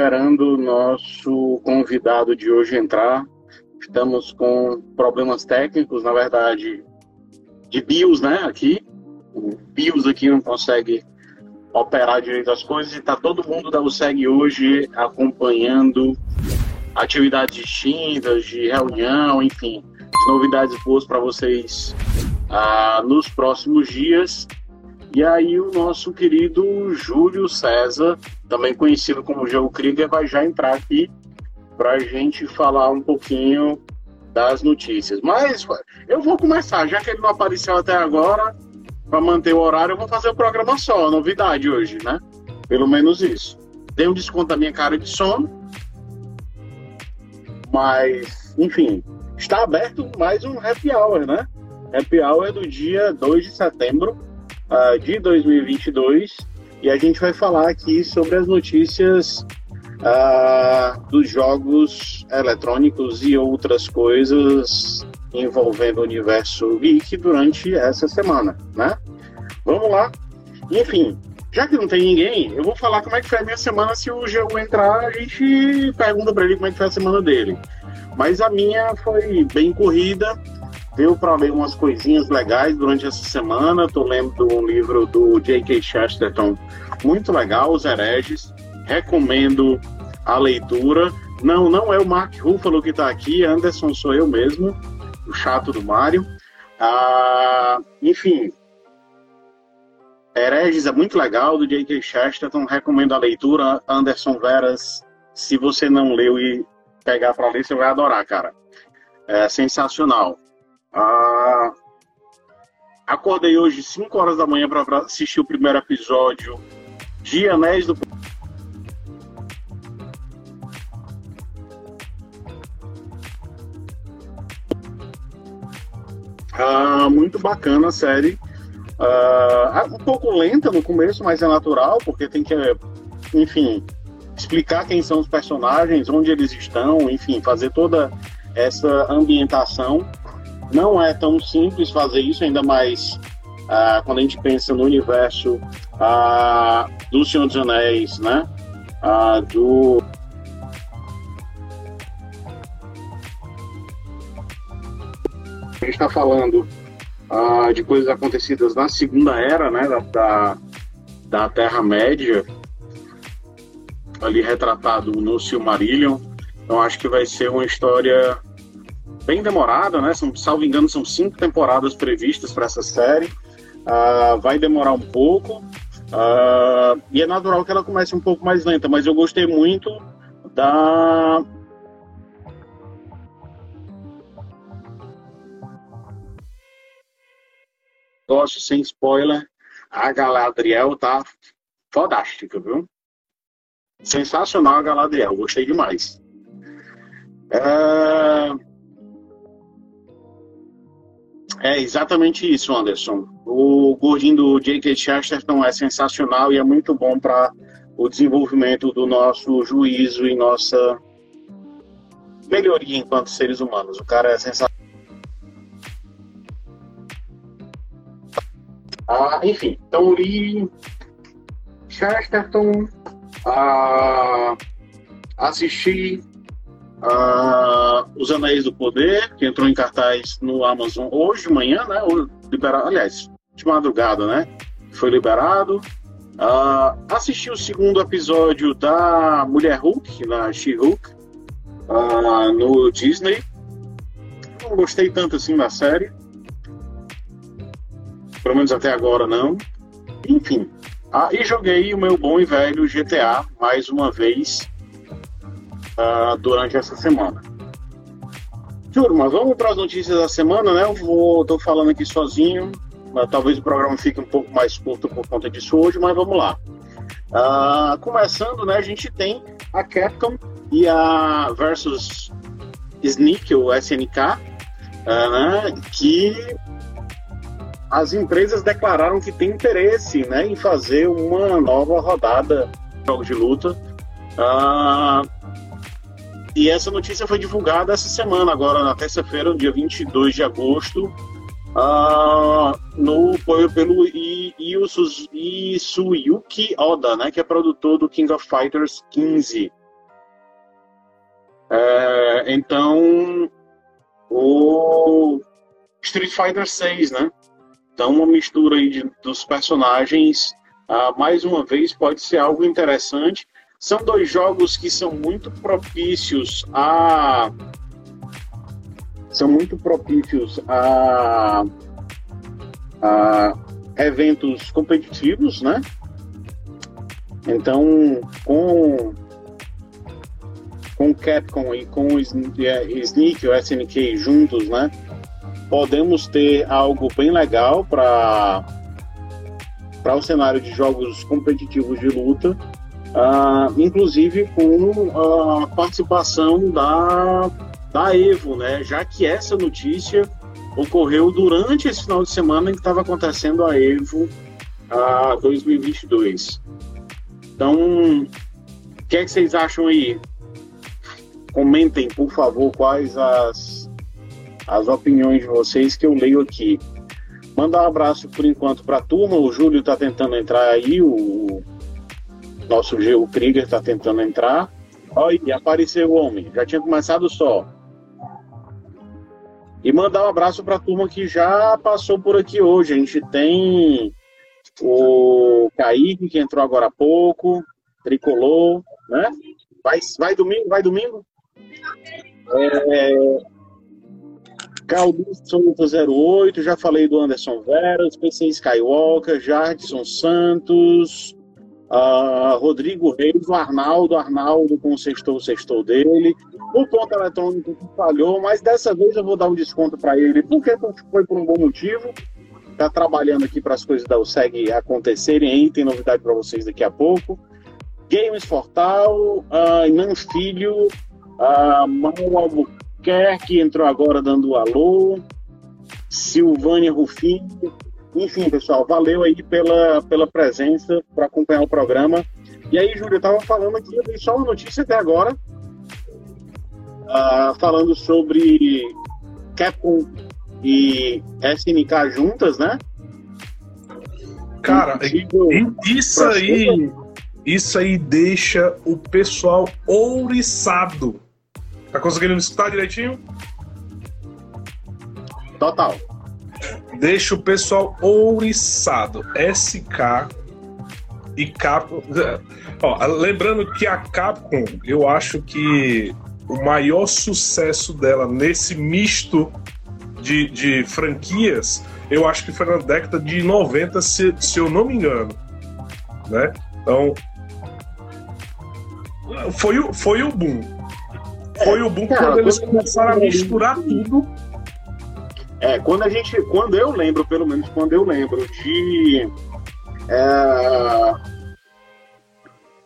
esperando o nosso convidado de hoje entrar. Estamos com problemas técnicos, na verdade, de BIOS, né? Aqui. O BIOS aqui não consegue operar direito as coisas e está todo mundo da USEG hoje acompanhando atividades distintas, de reunião, enfim, novidades boas para vocês ah, nos próximos dias. E aí o nosso querido Júlio César, também conhecido como Joe Krieger, vai já entrar aqui para a gente falar um pouquinho das notícias. Mas eu vou começar, já que ele não apareceu até agora, para manter o horário, eu vou fazer o programa só, novidade hoje, né? Pelo menos isso. Dei um desconto da minha cara de sono, mas, enfim, está aberto mais um happy hour, né? Happy hour é do dia 2 de setembro uh, de 2022 e a gente vai falar aqui sobre as notícias uh, dos jogos eletrônicos e outras coisas envolvendo o universo geek durante essa semana, né? Vamos lá. Enfim, já que não tem ninguém, eu vou falar como é que foi a minha semana. Se o jogo entrar, a gente pergunta para ele como é que foi a semana dele. Mas a minha foi bem corrida deu para ler umas coisinhas legais durante essa semana. Estou lendo um livro do J.K. Chesterton, muito legal, Os Hereges. Recomendo a leitura. Não, não é o Mark Ruffalo que está aqui, Anderson sou eu mesmo, o chato do Mário. Ah, enfim, Hereges é muito legal, do J.K. Chesterton, recomendo a leitura. Anderson Veras, se você não leu e pegar para ler, você vai adorar, cara. É sensacional. Ah, acordei hoje 5 horas da manhã para assistir o primeiro episódio de Anéis do ah, muito bacana a série. Ah, um pouco lenta no começo, mas é natural, porque tem que, enfim, explicar quem são os personagens, onde eles estão, enfim, fazer toda essa ambientação. Não é tão simples fazer isso, ainda mais ah, quando a gente pensa no universo ah, do Senhor dos Anéis, né? Ah, do a gente está falando de coisas acontecidas na Segunda Era, né? Da, da, da Terra-média, ali retratado no Silmarillion. Então acho que vai ser uma história bem demorada, né? São, salvo engano, são cinco temporadas previstas para essa série. Uh, vai demorar um pouco. Uh, e é natural que ela comece um pouco mais lenta, mas eu gostei muito da. Gosto sem spoiler. A Galadriel tá fodástica, viu? Sensacional a Galadriel, gostei demais. É... É exatamente isso, Anderson. O gordinho do J.K. Chesterton é sensacional e é muito bom para o desenvolvimento do nosso juízo e nossa melhoria enquanto seres humanos. O cara é sensacional. Ah, enfim, então li Chesterton, ah, assisti Uh, Os Anéis do Poder, que entrou em cartaz no Amazon hoje de manhã, né? Liberado, aliás, de madrugada, né? Foi liberado. Uh, assisti o segundo episódio da Mulher Hulk, na She-Hulk, uh, no Disney. Não gostei tanto assim da série. Pelo menos até agora não. Enfim. Ah, e joguei o meu bom e velho GTA mais uma vez uh, durante essa semana. Turma, vamos para as notícias da semana, né? Eu vou, tô falando aqui sozinho, talvez o programa fique um pouco mais curto por conta disso hoje, mas vamos lá. Uh, começando, né? A gente tem a Capcom e a versus Sneak, ou SNK, ah, né? Que as empresas declararam que tem interesse, né, em fazer uma nova rodada de jogos de luta. Uh, e essa notícia foi divulgada essa semana, agora na terça-feira, dia 22 de agosto, uh, no, pelo Isuyuki Oda, né, que é produtor do King of Fighters 15. É, então, o Street Fighter 6, né? Então, uma mistura aí de, dos personagens, ah, mais uma vez, pode ser algo interessante. São dois jogos que são muito propícios a. São muito propícios a, a eventos competitivos, né? Então, com com Capcom e com o Sneak, o SNK juntos, né? Podemos ter algo bem legal para para o cenário de jogos competitivos de luta uh, inclusive com a participação da, da Evo, né? já que essa notícia ocorreu durante esse final de semana em que estava acontecendo a Evo uh, 2022. Então, o que, é que vocês acham aí? Comentem, por favor, quais as, as opiniões de vocês que eu leio aqui. Manda um abraço por enquanto para a turma. O Júlio está tentando entrar aí, o nosso Geo Krieger está tentando entrar. Olha, apareceu o homem. Já tinha começado só. E mandar um abraço para a turma que já passou por aqui hoje. A gente tem o Kaique, que entrou agora há pouco, Tricolor, né? Vai, vai domingo, vai domingo. É, Caldisto 08, já falei do Anderson Veras, PC Skywalker, Jardson Santos, Uh, Rodrigo Reis, o Arnaldo, Arnaldo com o sextou, sextou dele. O ponto eletrônico falhou, mas dessa vez eu vou dar um desconto para ele, porque foi por um bom motivo. Está trabalhando aqui para as coisas da USEG acontecerem tem novidade para vocês daqui a pouco. Games Fortal, uh, Filho, uh, Mauro Albuquerque entrou agora dando alô, Silvânia Rufino, enfim, pessoal, valeu aí pela, pela presença para acompanhar o programa. E aí, Júlio, eu estava falando aqui, eu dei só uma notícia até agora, uh, falando sobre Capcom e SNK juntas, né? Cara, isso aí, isso aí deixa o pessoal ouriçado. Tá conseguindo escutar direitinho? Total deixa o pessoal ouriçado. SK e Capcom. Ó, lembrando que a Capcom, eu acho que o maior sucesso dela nesse misto de, de franquias, eu acho que foi na década de 90, se, se eu não me engano. Né? Então. Foi foi o boom. Foi o boom quando eles começaram a misturar tudo é, quando a gente, quando eu lembro, pelo menos quando eu lembro de é,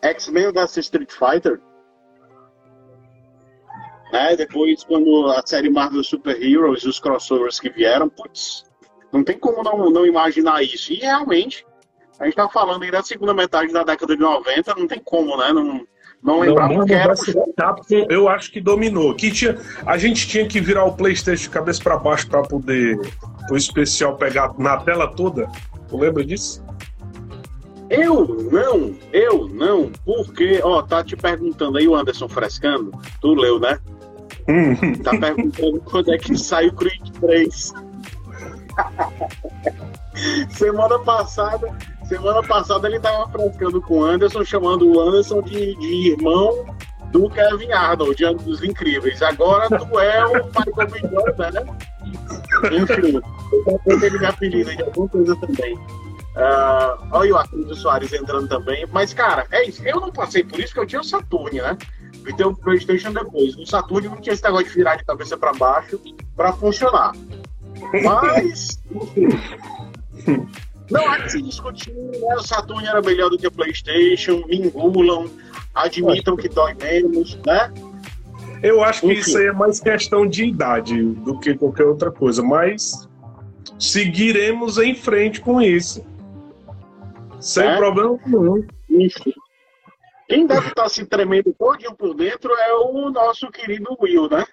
X-Men vs Street Fighter, né? Depois quando a série Marvel Super Heroes e os crossovers que vieram, putz, não tem como não, não imaginar isso. E realmente, a gente tá falando aí da segunda metade da década de 90, não tem como, né? Não, não lembrava que era. Capcom, eu acho que dominou. Que tinha, a gente tinha que virar o PlayStation de cabeça para baixo para poder o especial pegar na tela toda. Tu lembra disso? Eu não, eu não, porque, ó, tá te perguntando aí o Anderson frescando, tu leu, né? Hum. tá perguntando quando é que sai o Creed 3. Semana passada, Semana passada ele tava frescando com o Anderson, chamando o Anderson de, de irmão do Kevin Arnold, de dos Incríveis. Agora tu é o Michael B. Jordan, né? Enfim, ele me apelida de alguma coisa também. Uh, olha o Arthur Soares entrando também. Mas, cara, é isso. Eu não passei por isso, porque eu tinha o Saturn, né? E tem o PlayStation depois. No Saturn não tinha esse negócio de virar de cabeça para baixo para funcionar. Mas. Não há que se discutir, né? O Saturn era melhor do que o PlayStation, me engulam, admitam que dói menos, né? Eu acho que Enfim. isso aí é mais questão de idade do que qualquer outra coisa, mas seguiremos em frente com isso. Sem é? problema nenhum. Enfim. Quem deve estar se tremendo todinho por dentro é o nosso querido Will, né?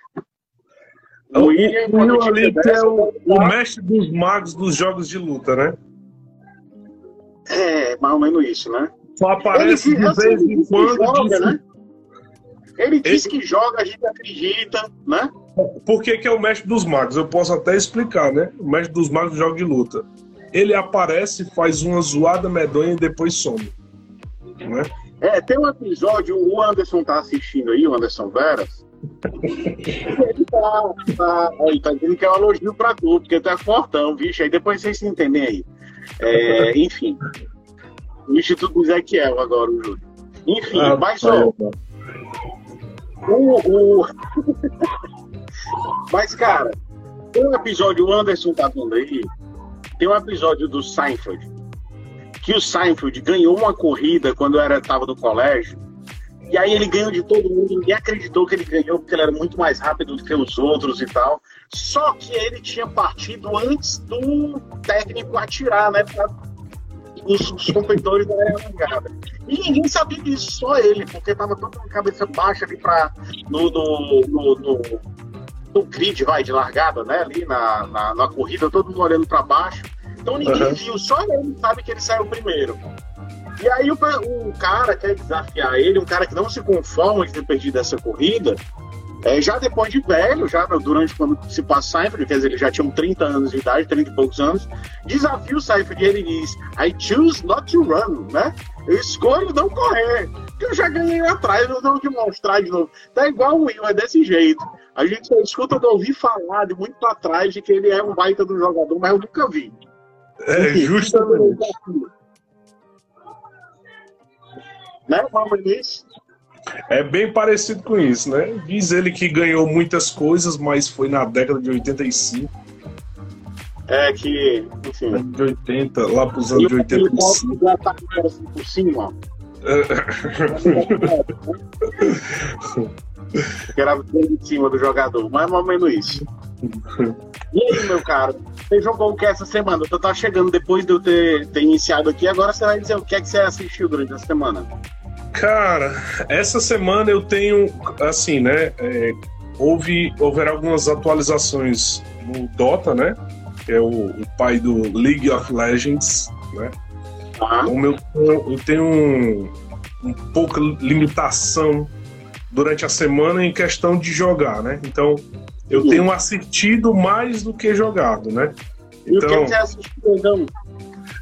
O William, Will ali é o, o mestre dos magos dos jogos de luta, né? É, mais ou menos isso, né? Só aparece ele, de assim, vez em quando. Joga, né? Ele diz ele... que joga, a gente acredita, né? Por que, que é o mestre dos magos? Eu posso até explicar, né? O mestre dos magos joga de luta. Ele aparece, faz uma zoada medonha e depois some. Né? É, tem um episódio, o Anderson tá assistindo aí, o Anderson Veras. ele tá, tá, ele tá dizendo que é um elogio pra tu, porque é fortão, bicho. Aí depois vocês se entendem aí. É, enfim. O Instituto Ezequiel agora, o Júlio. Enfim, ah, mas ó. O, o... mas, cara, tem um episódio, o Anderson tá vendo aí, tem um episódio do Seinfeld, que o Seinfeld ganhou uma corrida quando era estava no colégio, e aí ele ganhou de todo mundo, ninguém acreditou que ele ganhou, porque ele era muito mais rápido do que os outros e tal. Só que ele tinha partido antes do técnico atirar, né? Pra os, os competidores da largada. E ninguém sabia disso, só ele, porque tava todo com a cabeça baixa ali pra, no, no, no, no, no grid vai, de largada, né? Ali na, na, na corrida, todo mundo olhando para baixo. Então ninguém uhum. viu, só ele sabe que ele saiu primeiro. E aí o, o cara quer desafiar ele, um cara que não se conforma de ter perdido essa corrida, é, já depois de velho, já durante quando se passa Seinfeld, quer dizer, ele já tinha 30 anos de idade, 30 e poucos anos, desafia o Seinfeld e ele diz: I choose not to run, né? Eu escolho não correr, que eu já ganhei atrás, eu não demonstrar de novo. Tá igual o Will, é desse jeito. A gente só escuta de ouvir falar de muito pra trás de que ele é um baita do jogador, mas eu nunca vi. É, justamente. Né, Vamos nisso. É bem parecido com isso, né? Diz ele que ganhou muitas coisas, mas foi na década de 85. É que, enfim. De 80, lá para os anos de 85. Já tá assim por cima, que era bem em cima do jogador, mais ou menos isso. E aí, meu caro, você jogou o que essa semana? Tu tá chegando depois de eu ter, ter iniciado aqui, agora você vai dizer o que é que você assistiu durante a semana. Cara, essa semana eu tenho, assim, né? É, houve, houver algumas atualizações no Dota, né? Que é o, o pai do League of Legends, né? Então, eu, eu tenho um, um pouca limitação durante a semana em questão de jogar, né? Então, eu tenho assistido mais do que jogado, né? Então, e o que então você assistiu, então?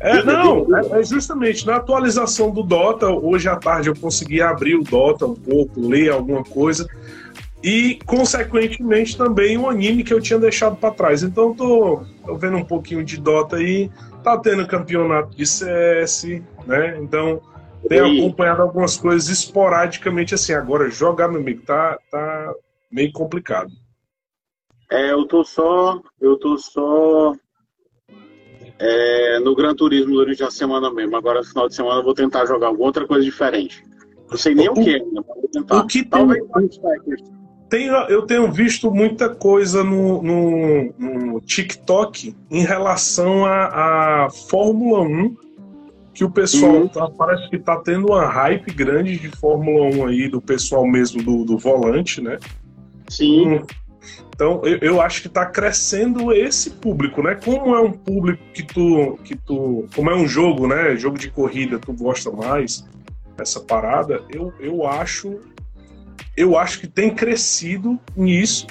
É, não, é, é, justamente na atualização do Dota, hoje à tarde eu consegui abrir o Dota um pouco, ler alguma coisa e, consequentemente, também um anime que eu tinha deixado para trás. Então, tô, tô vendo um pouquinho de Dota aí, tá tendo campeonato de CS, né? Então, tenho acompanhado algumas coisas esporadicamente assim. Agora, jogar, meu amigo, tá, tá meio complicado. É, eu tô só, eu tô só é, no Gran Turismo durante a semana mesmo. Agora, no final de semana, eu vou tentar jogar alguma outra coisa diferente. Não sei nem o, o que ainda, mas vou tentar. O que Talvez tem, eu tenho visto muita coisa no, no, no TikTok em relação à Fórmula 1, que o pessoal uhum. tá, parece que está tendo uma hype grande de Fórmula 1 aí, do pessoal mesmo do, do volante, né? Sim. Um, então, eu, eu acho que está crescendo esse público, né? Como é um público que tu, que tu. Como é um jogo, né? Jogo de corrida, tu gosta mais essa parada, eu, eu acho. Eu acho que tem crescido nisso,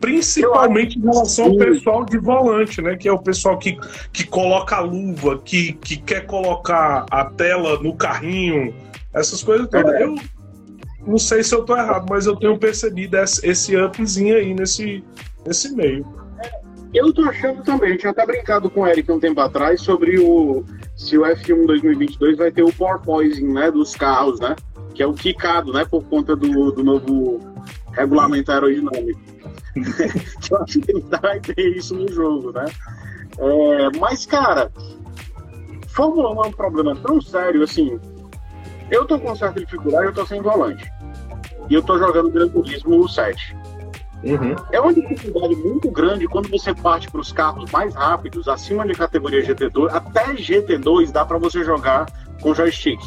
principalmente em relação ao pessoal de volante, né? Que é o pessoal que, que coloca a luva, que, que quer colocar a tela no carrinho, essas coisas todas. É. Eu, não sei se eu estou errado, mas eu tenho percebido esse upzinho aí nesse, nesse meio. Eu tô achando também, eu tinha até brincado com o Eric um tempo atrás sobre o se o F1 2022 vai ter o porpoising, né, dos carros, né, que é o quicado, né, por conta do, do novo regulamento aerodinâmico. eu acho que vai ter isso no jogo, né. É, mas, cara, Fórmula 1 é um problema tão sério, assim, eu tô com certa dificuldade, eu tô sem volante. E eu tô jogando Gran Turismo 7. Uhum. É uma dificuldade muito grande quando você parte para os carros mais rápidos, acima de categoria GT2, até GT2 dá para você jogar com joystick.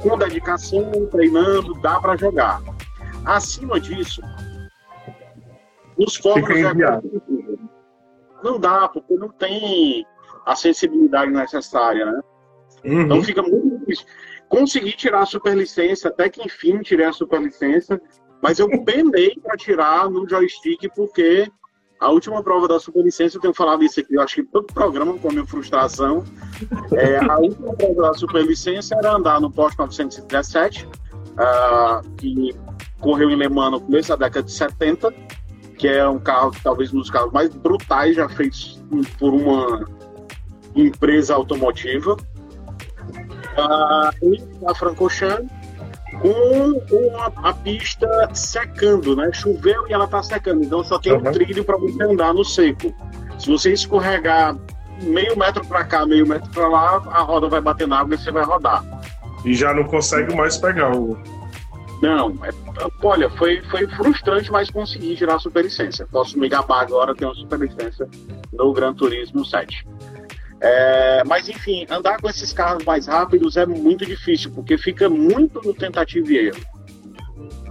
Com dedicação, treinando, dá para jogar. Acima disso, Nos fóruns é não dá, porque não tem a sensibilidade necessária, né? Uhum. Então fica muito difícil. Consegui tirar a superlicência, até que enfim tirei a superlicência, mas eu penei para tirar no joystick porque a última prova da superlicência, eu tenho falado isso aqui, eu acho que todo programa com a minha frustração. É, a última prova da superlicência era andar no Porsche 917, uh, que correu em Le Mans no começo da década de 70, que é um carro, talvez um dos carros mais brutais já feitos por uma empresa automotiva. Uh, e a Francochamps com, com a, pista secando, né? Choveu e ela está secando, então só tem uhum. um trilho para você andar no seco. Se você escorregar meio metro para cá, meio metro para lá, a roda vai bater na água e você vai rodar. E já não consegue mais pegar o. Não, é, olha, foi, foi frustrante, mas consegui tirar a superlicência. Posso me gabar agora, tenho a superlicência no Gran Turismo 7. É, mas enfim, andar com esses carros mais rápidos é muito difícil, porque fica muito no tentativa e erro.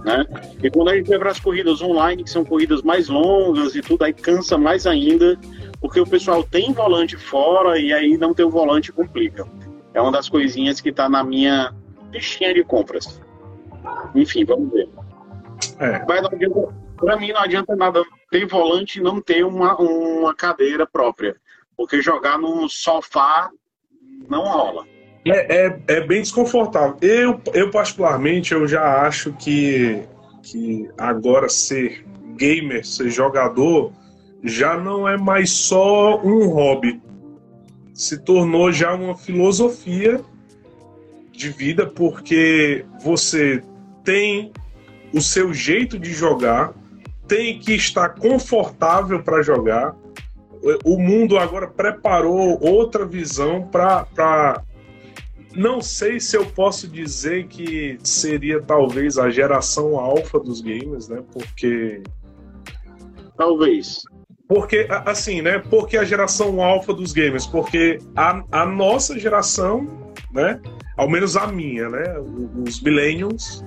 Né? E quando a gente vai para as corridas online, que são corridas mais longas e tudo, aí cansa mais ainda, porque o pessoal tem volante fora e aí não ter o volante complica. É uma das coisinhas que está na minha fichinha de compras. Enfim, vamos ver. É. Mas mim não adianta nada ter volante e não ter uma, uma cadeira própria. Porque jogar no sofá não rola. É, é, é, bem desconfortável. Eu, eu, particularmente, eu já acho que, que agora ser gamer, ser jogador, já não é mais só um hobby. Se tornou já uma filosofia de vida, porque você tem o seu jeito de jogar, tem que estar confortável para jogar, o mundo agora preparou outra visão para. Não sei se eu posso dizer que seria talvez a geração alfa dos games, né? Porque. Talvez. Porque, assim, né? Porque a geração alfa dos gamers? Porque a, a nossa geração, né? Ao menos a minha, né? Os millennials,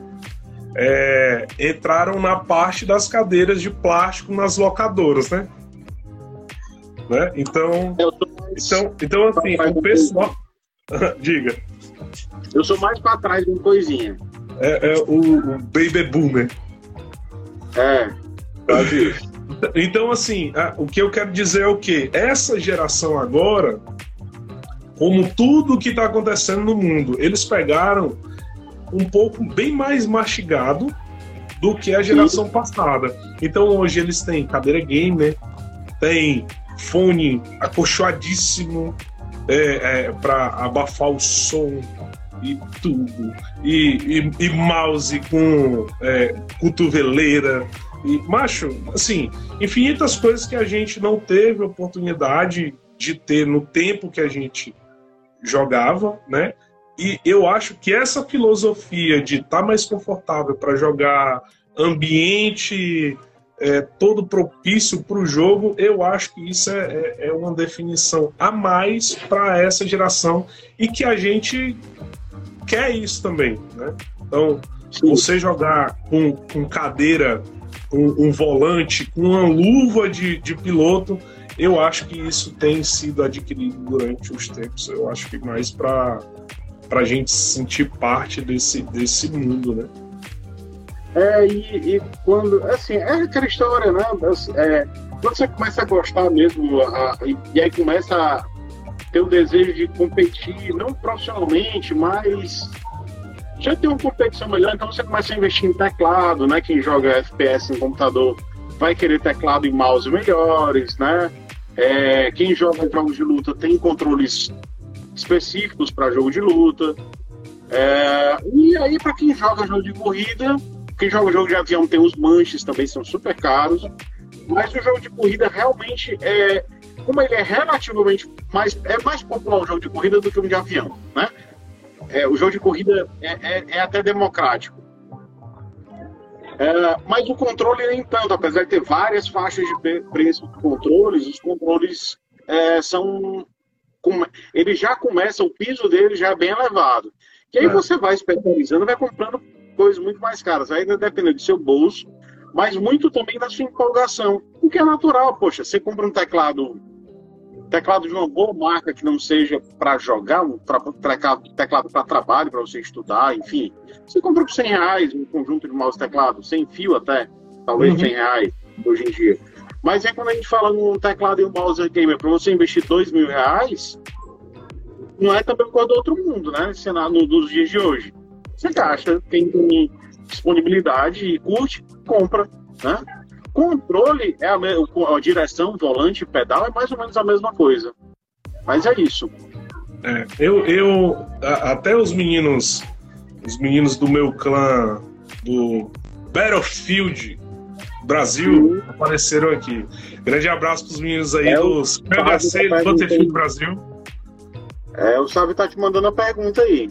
é, entraram na parte das cadeiras de plástico nas locadoras, né? Né? Então, então, então assim, o pessoal. Diga. Eu sou mais para trás de uma coisinha. É, é o, o, Baby Boomer. É. Então, assim, o que eu quero dizer é o que? Essa geração agora, como tudo que está acontecendo no mundo, eles pegaram um pouco bem mais mastigado do que a geração Sim. passada. Então hoje eles têm cadeira gamer, tem fone acolchoadíssimo é, é, para abafar o som e tudo. E, e, e mouse com é, cotoveleira. E, macho, assim, infinitas coisas que a gente não teve oportunidade de ter no tempo que a gente jogava, né? E eu acho que essa filosofia de estar tá mais confortável para jogar ambiente é, todo propício para o jogo, eu acho que isso é, é, é uma definição a mais para essa geração e que a gente quer isso também. Né? Então, Sim. você jogar com, com cadeira, com um volante, com uma luva de, de piloto, eu acho que isso tem sido adquirido durante os tempos. Eu acho que mais para a gente sentir parte desse, desse mundo, né? É, e, e, quando, assim, é aquela história, né? É, quando você começa a gostar mesmo, a, e, e, aí começa a ter o desejo de competir, não profissionalmente, mas já tem uma competição melhor, então você começa a investir em teclado, né? Quem joga FPS em computador vai querer teclado e mouse melhores, né? É, quem joga jogos de luta tem controles específicos para jogo de luta. É, e aí, para quem joga jogo de corrida, quem joga jogo de avião tem os manches, também são super caros. Mas o jogo de corrida realmente é. Como ele é relativamente mais. É mais popular o jogo de corrida do que um de avião, né? É, o jogo de corrida é, é, é até democrático. É, mas o controle nem tanto, apesar de ter várias faixas de preço de controles, os controles é, são. Ele já começa, o piso dele já é bem elevado. E aí é. você vai especializando, vai comprando coisas muito mais caras. Ainda depende do seu bolso, mas muito também da sua empolgação. Porque é natural, poxa, você compra um teclado teclado de uma boa marca que não seja para jogar, um teclado para trabalho, para você estudar, enfim. Você compra por 100 reais um conjunto de mouse teclado, sem fio até, talvez uhum. 100 reais hoje em dia. Mas é quando a gente fala num teclado e um mouse gamer, para você investir 2 mil reais, não é também coisa do outro mundo, né? No, dos dias de hoje. Você gasta, quem tem disponibilidade e curte, compra, né? Controle é a, a direção, volante, pedal é mais ou menos a mesma coisa. Mas é isso. É, eu, eu até os meninos, os meninos do meu clã do Battlefield Brasil Sim. apareceram aqui. Grande abraço para os meninos aí é dos PHC do Battlefield Brasil. É, o Sábio tá te mandando a pergunta aí.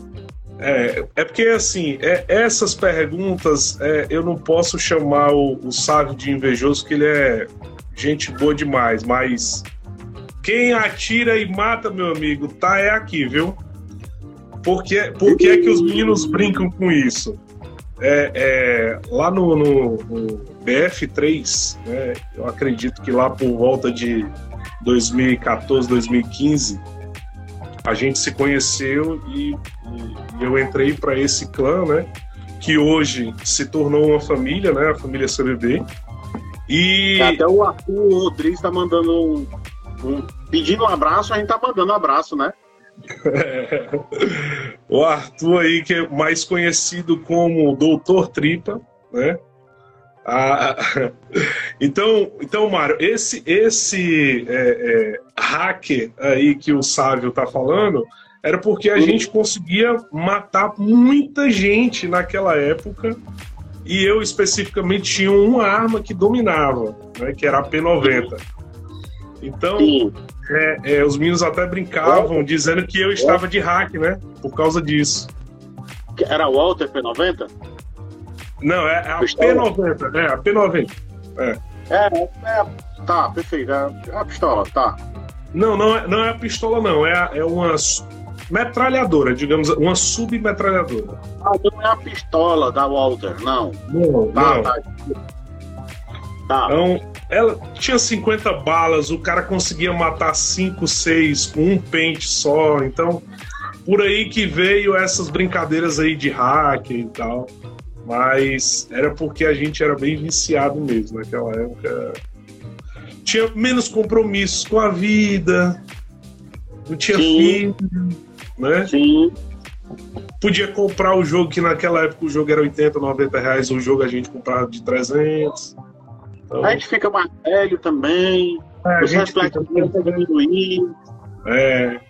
É, é porque, assim, é, essas perguntas é, eu não posso chamar o, o de invejoso, que ele é gente boa demais, mas quem atira e mata, meu amigo, tá é aqui, viu? Por que, por que, é que os meninos brincam com isso? É, é, lá no, no, no BF3, né, eu acredito que lá por volta de 2014, 2015, a gente se conheceu e, e eu entrei para esse clã, né? Que hoje se tornou uma família, né? A família CBB. E até o Arthur Rodrigues está mandando um, um, pedindo um abraço, a gente tá mandando um abraço, né? o Arthur aí que é mais conhecido como Doutor Tripa, né? Ah, então, então, Mário, esse, esse é, é, hacker aí que o Sávio tá falando era porque a gente conseguia matar muita gente naquela época e eu especificamente tinha uma arma que dominava, né, que era a P90. Então, é, é, os meninos até brincavam dizendo que eu estava de hack, né? Por causa disso. Era o Walter P90? Não, é, é a P90, é a P90. É. É, é, tá, perfeito. É, é a pistola, tá. Não, não é, não é a pistola, não. É, é uma metralhadora, digamos, uma submetralhadora. Ah, não é a pistola da Walter, não. Não, tá, não. Tá. tá. Então, ela tinha 50 balas, o cara conseguia matar 5, 6 com um pente só. Então, por aí que veio essas brincadeiras aí de hack e tal. Mas era porque a gente era bem viciado mesmo naquela época. Tinha menos compromissos com a vida, não tinha Sim. filho, né? Sim. Podia comprar o jogo, que naquela época o jogo era 80, 90 reais, o jogo a gente comprava de 300. Então... A gente fica mais velho também, é, os reflexos começam diminuir. É.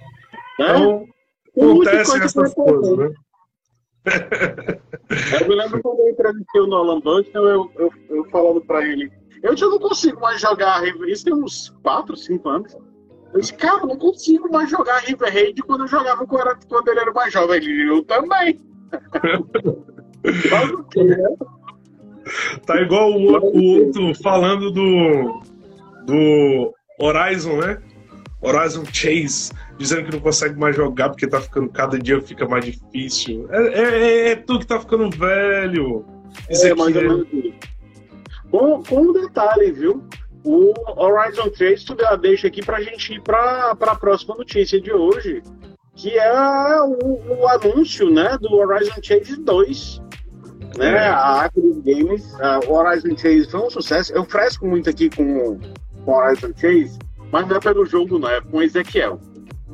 Então, acontecem essas coisas, né? Eu me lembro quando eu entrevistei o Nolan Bushnell, eu, eu, eu falando pra ele, eu já não consigo mais jogar River Isso tem uns 4, 5 anos. Eu disse, cara, não consigo mais jogar River Raid quando eu jogava quando ele era mais jovem. Ele, eu também. tá igual o, o outro falando do, do Horizon, né? Horizon Chase dizendo que não consegue mais jogar porque tá ficando, cada dia fica mais difícil. É, é, é, é tu que tá ficando velho. é, mais ou menos com, com um detalhe, viu? O Horizon 3, tu deixa aqui pra gente ir pra, pra próxima notícia de hoje, que é o, o anúncio, né, do Horizon Chase 2. Né, é. a Active Games, o Horizon Chase foi um sucesso. Eu fresco muito aqui com o Horizon Chase, mas não é pelo jogo, não, é com o Ezequiel.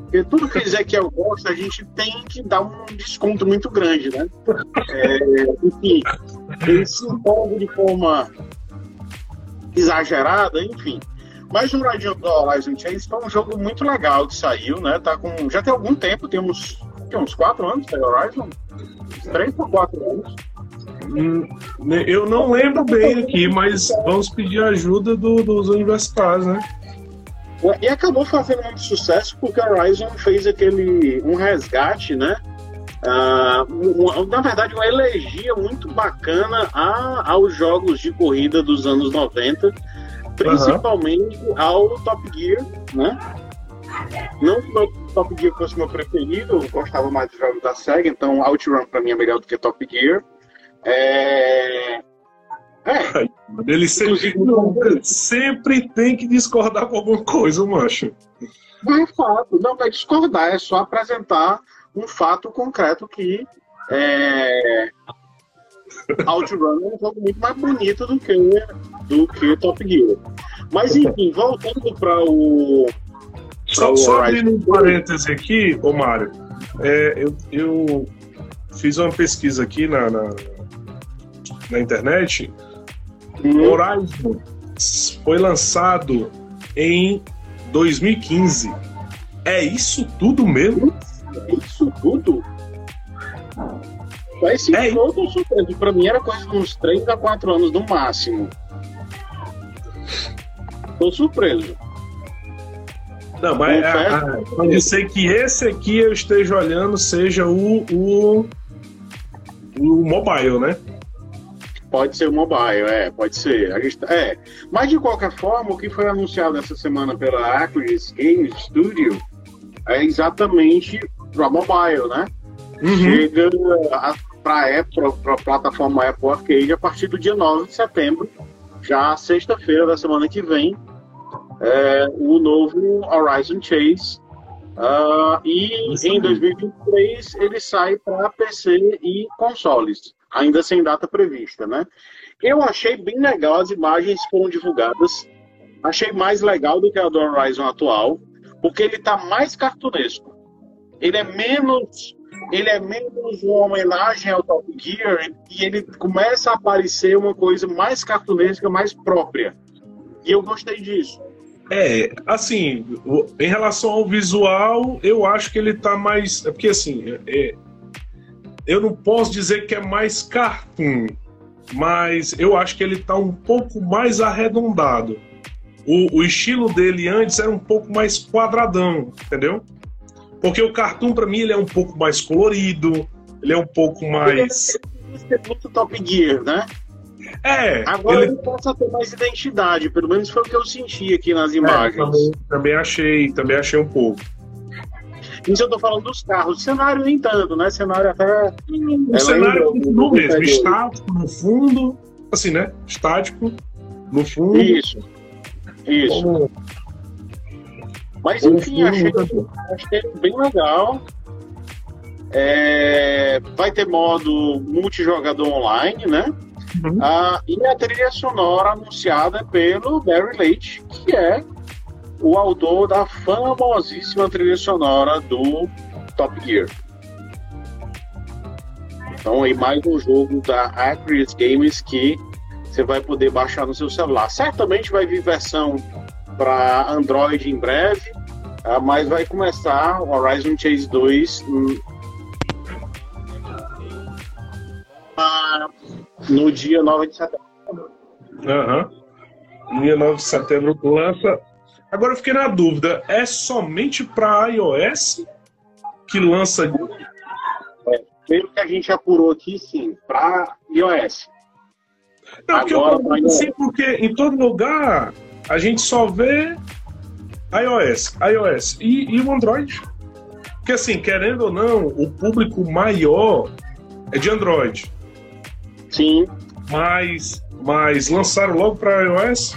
Porque tudo que o Ezequiel gosta, a gente tem que dar um desconto muito grande, né? É, enfim, ele se empolga de forma exagerada, enfim. Mas o Horizon Chase foi um jogo muito legal que saiu, né? Tá com, já tem algum tempo, tem uns, quatro anos, tá Horizon? Três ou quatro anos. Hum, eu não lembro bem aqui, mas vamos pedir ajuda do, dos universitários, né? E acabou fazendo muito sucesso porque a Horizon fez aquele um resgate, né? Uh, na verdade, uma elegia muito bacana a, aos jogos de corrida dos anos 90, principalmente uhum. ao Top Gear, né? Não que o Top Gear fosse meu preferido, eu gostava mais dos jogos da SEGA, então OutRun para mim é melhor do que Top Gear. É... É. Ele sempre, sempre tem que discordar com alguma coisa, macho. Não é fato, não vai discordar, é só apresentar um fato concreto que é, Outrun é um jogo muito mais bonito do que, do que Top Gear. Mas enfim, voltando para o. Só, só abrindo um parêntese aqui, ô Mário, é, eu, eu fiz uma pesquisa aqui na, na, na internet. Horizon foi lançado em 2015. É isso tudo mesmo? É isso tudo? Mas sim, é. eu tô surpreso. Pra mim era coisa de uns 3 a 4 anos no máximo. Tô surpreso. Não, mas pode ser que esse aqui eu esteja olhando seja o, o, o mobile, né? Pode ser o mobile, é, pode ser. A gente, é. Mas de qualquer forma, o que foi anunciado essa semana pela Acris Games Studio é exatamente para mobile, né? Uhum. Chega para a plataforma Apple Arcade a partir do dia 9 de setembro, já sexta-feira da semana que vem, é, o novo Horizon Chase. Uh, e Isso em 2023 ele sai para PC e consoles ainda sem data prevista, né? Eu achei bem legal as imagens que foram divulgadas. Achei mais legal do que a do Horizon atual, porque ele está mais cartunesco. Ele é menos ele é menos uma homenagem ao Top Gear e ele começa a aparecer uma coisa mais cartunesca, mais própria. E eu gostei disso. É, assim, em relação ao visual, eu acho que ele tá mais. É porque assim, é, eu não posso dizer que é mais cartoon, mas eu acho que ele está um pouco mais arredondado. O, o, estilo dele antes era um pouco mais quadradão, entendeu? Porque o cartoon, para mim, ele é um pouco mais colorido, ele é um pouco mais. Ele é muito Top Gear, né? É. Agora ele... ele possa ter mais identidade, pelo menos foi o que eu senti aqui nas imagens. É, também, também achei, também achei um pouco. Isso eu tô falando dos carros. O cenário nem tanto, né? O cenário até. O é cenário no mesmo, estático no fundo, assim, né? Estático no fundo. Isso. Isso. Como... Mas enfim, achei, achei bem legal. É, vai ter modo multijogador online, né? Uhum. Ah, e a trilha sonora anunciada pelo Barry Leite, que é o autor da famosíssima trilha sonora do Top Gear. Então aí mais um jogo da Acris Games que você vai poder baixar no seu celular. Certamente vai vir versão para Android em breve, ah, mas vai começar o Horizon Chase 2 no dia 9 de setembro. Aham. Uhum. Dia 9 de setembro lança Agora eu fiquei na dúvida, é somente para iOS que lança? É, pelo que a gente apurou aqui, sim, para iOS. Não, porque Agora, eu assim, porque em todo lugar a gente só vê iOS, iOS e, e o Android. Porque assim, querendo ou não, o público maior é de Android. Sim. Mas, mas lançaram logo para iOS?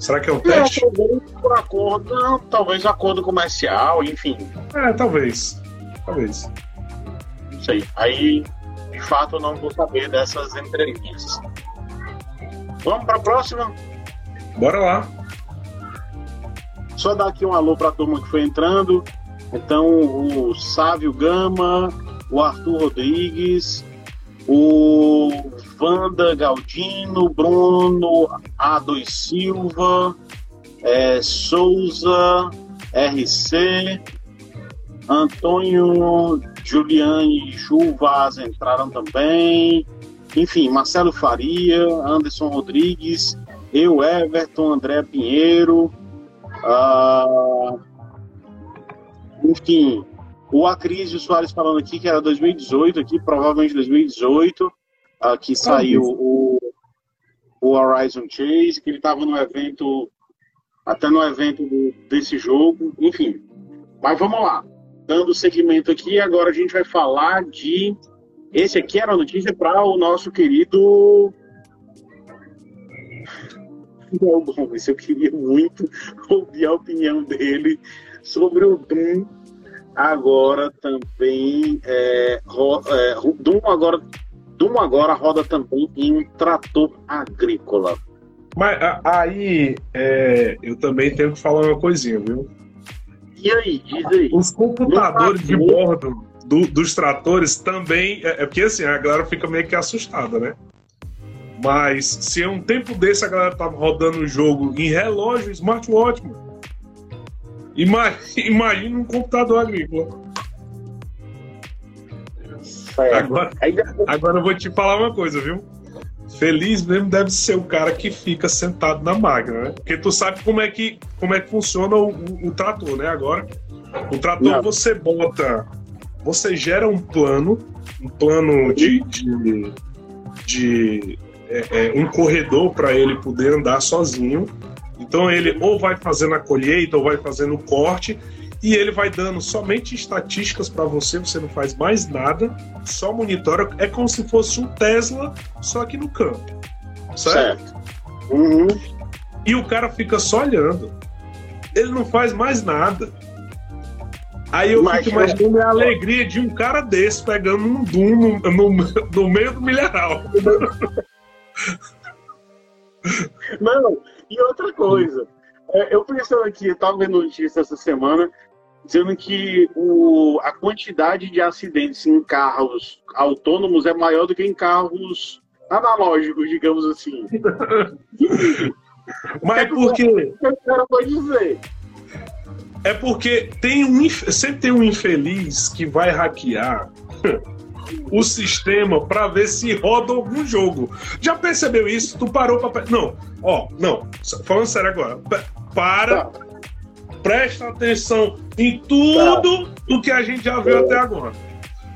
Será que é um teste? Talvez por acordo, talvez acordo comercial, enfim. É, talvez. Talvez. Não sei. Aí, de fato, eu não vou saber dessas entrelinhas. Vamos para a próxima? Bora lá. Só dar aqui um alô para a turma que foi entrando. Então, o Sávio Gama, o Arthur Rodrigues, o Wanda Galdino, Bruno A2 Silva, é, Souza, RC, Antônio, Juliane Ju Vaz entraram também. Enfim, Marcelo Faria, Anderson Rodrigues, eu, Everton, André Pinheiro. Uh, enfim, o Acrísio Soares falando aqui que era 2018, aqui provavelmente 2018, uh, que saiu o, o Horizon Chase, que ele estava no evento, até no evento do, desse jogo, enfim. Mas vamos lá, dando seguimento aqui, agora a gente vai falar de. Esse aqui era a notícia para o nosso querido Daniel Gomes. Eu queria muito ouvir a opinião dele sobre o Doom agora também é, ro, é, Doom agora Doom agora roda também em um trator agrícola. Mas aí é, eu também tenho que falar uma coisinha, viu? E aí, diz aí. Os computadores de bordo do, dos tratores também. É, é, porque assim, a galera fica meio que assustada, né? Mas se é um tempo desse a galera tava rodando o jogo em relógio, smartwatch, mano. Imagina um computador agrícola. Agora, agora eu vou te falar uma coisa, viu? Feliz mesmo deve ser o cara que fica sentado na máquina, né? Porque tu sabe como é que, como é que funciona o, o, o trator, né? Agora, o trator Não. você bota, você gera um plano, um plano de, de, de é, é, um corredor para ele poder andar sozinho. Então ele ou vai fazendo a colheita ou vai fazendo o corte e ele vai dando somente estatísticas para você, você não faz mais nada, só monitora. É como se fosse um Tesla, só que no campo. Certo? certo. Uhum. E o cara fica só olhando. Ele não faz mais nada. Aí eu Mas, fico imaginando a alegria de um cara desse pegando um Doom no, no, no meio do milharal. Não, e outra coisa. É, eu pensando aqui, eu tava vendo notícia essa semana dizendo que o, a quantidade de acidentes em carros autônomos é maior do que em carros analógicos, digamos assim. Mas é pode dizer. É porque tem um, sempre tem um infeliz que vai hackear o sistema para ver se roda algum jogo. Já percebeu isso? Tu parou para Não, ó, não. Falando sério agora. Para. Presta atenção em tudo tá. o que a gente já viu até agora.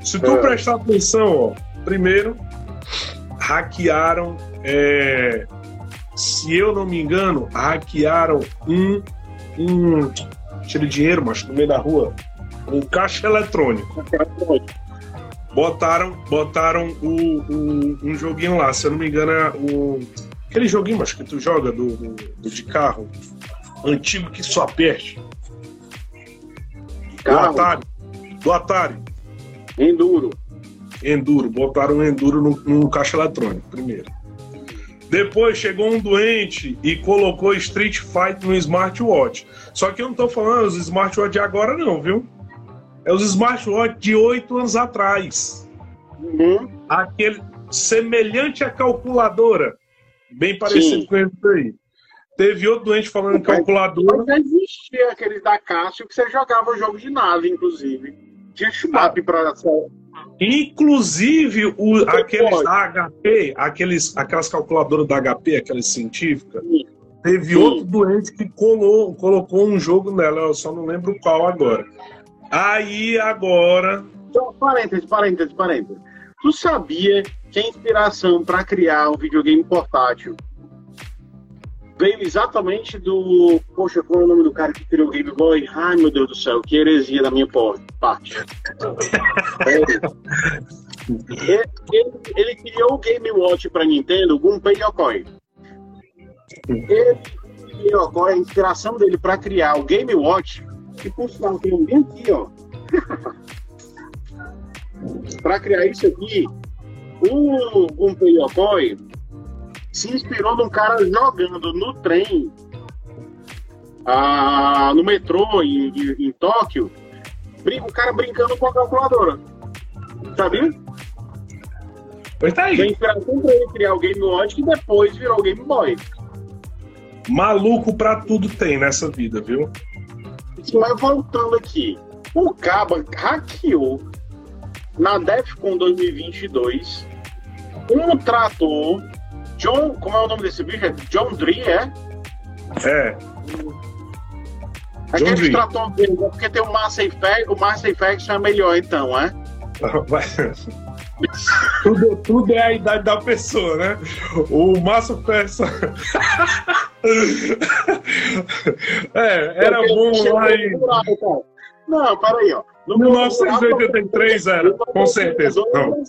Se tu é. prestar atenção, ó, primeiro, hackearam, é, se eu não me engano, hackearam um, um tira dinheiro, mas no meio da rua, um caixa eletrônico. Botaram, botaram o, o, um joguinho lá, se eu não me engano, é o, aquele joguinho, mas que tu joga do, do de carro antigo que só aperte. Do Atari. Do Atari. Enduro. Enduro. Botaram um Enduro no, no caixa eletrônico, primeiro. Depois chegou um doente e colocou Street Fighter no smartwatch. Só que eu não tô falando os smartwatch de agora, não, viu? É os smartwatch de oito anos atrás. Uhum. Aquele semelhante à calculadora. Bem parecido Sim. com esse aí. Teve outro doente falando em calculadora. Mas existia aqueles da Cássio que você jogava jogo de nave, inclusive. Tinha chumap ah. para. Inclusive, o, aqueles pode. da HP, aqueles, aquelas calculadoras da HP, aquelas científicas, Sim. teve Sim. outro doente que colou, colocou um jogo nela, eu só não lembro qual agora. Aí agora. Então, parênteses, parênteses, parênteses. Tu sabia que a inspiração para criar um videogame portátil veio exatamente do. Poxa, qual é o nome do cara que criou o Game Boy? Ai, meu Deus do céu, que heresia da minha parte. é. ele, ele, criou o Game Watch para Nintendo, Gunpei Yokoi. Ele, Yokoi, a inspiração dele para criar o Game Watch, que por sinal tem um aqui, ó. para criar isso aqui, o Gunpei Yokoi se inspirou num cara jogando no trem, ah, no metrô em, em, em Tóquio, o cara brincando com a calculadora. Sabia? Pois tá aí. Foi inspiração pra ele criar o Game Watch que depois virou o Game Boy. Maluco pra tudo tem nessa vida, viu? Mas voltando aqui, o Caba hackeou na DEFCON 2022 um trator John, como é o nome desse bicho? É John Dree, é? É. Aquele tratou dele, né? porque tem o Mass Effect, o Mass Effect é melhor então, é? tudo, tudo é a idade da pessoa, né? O Mass Effect. é, era bom lá em. Não, peraí, ó. No 1983 era, com certeza. Não.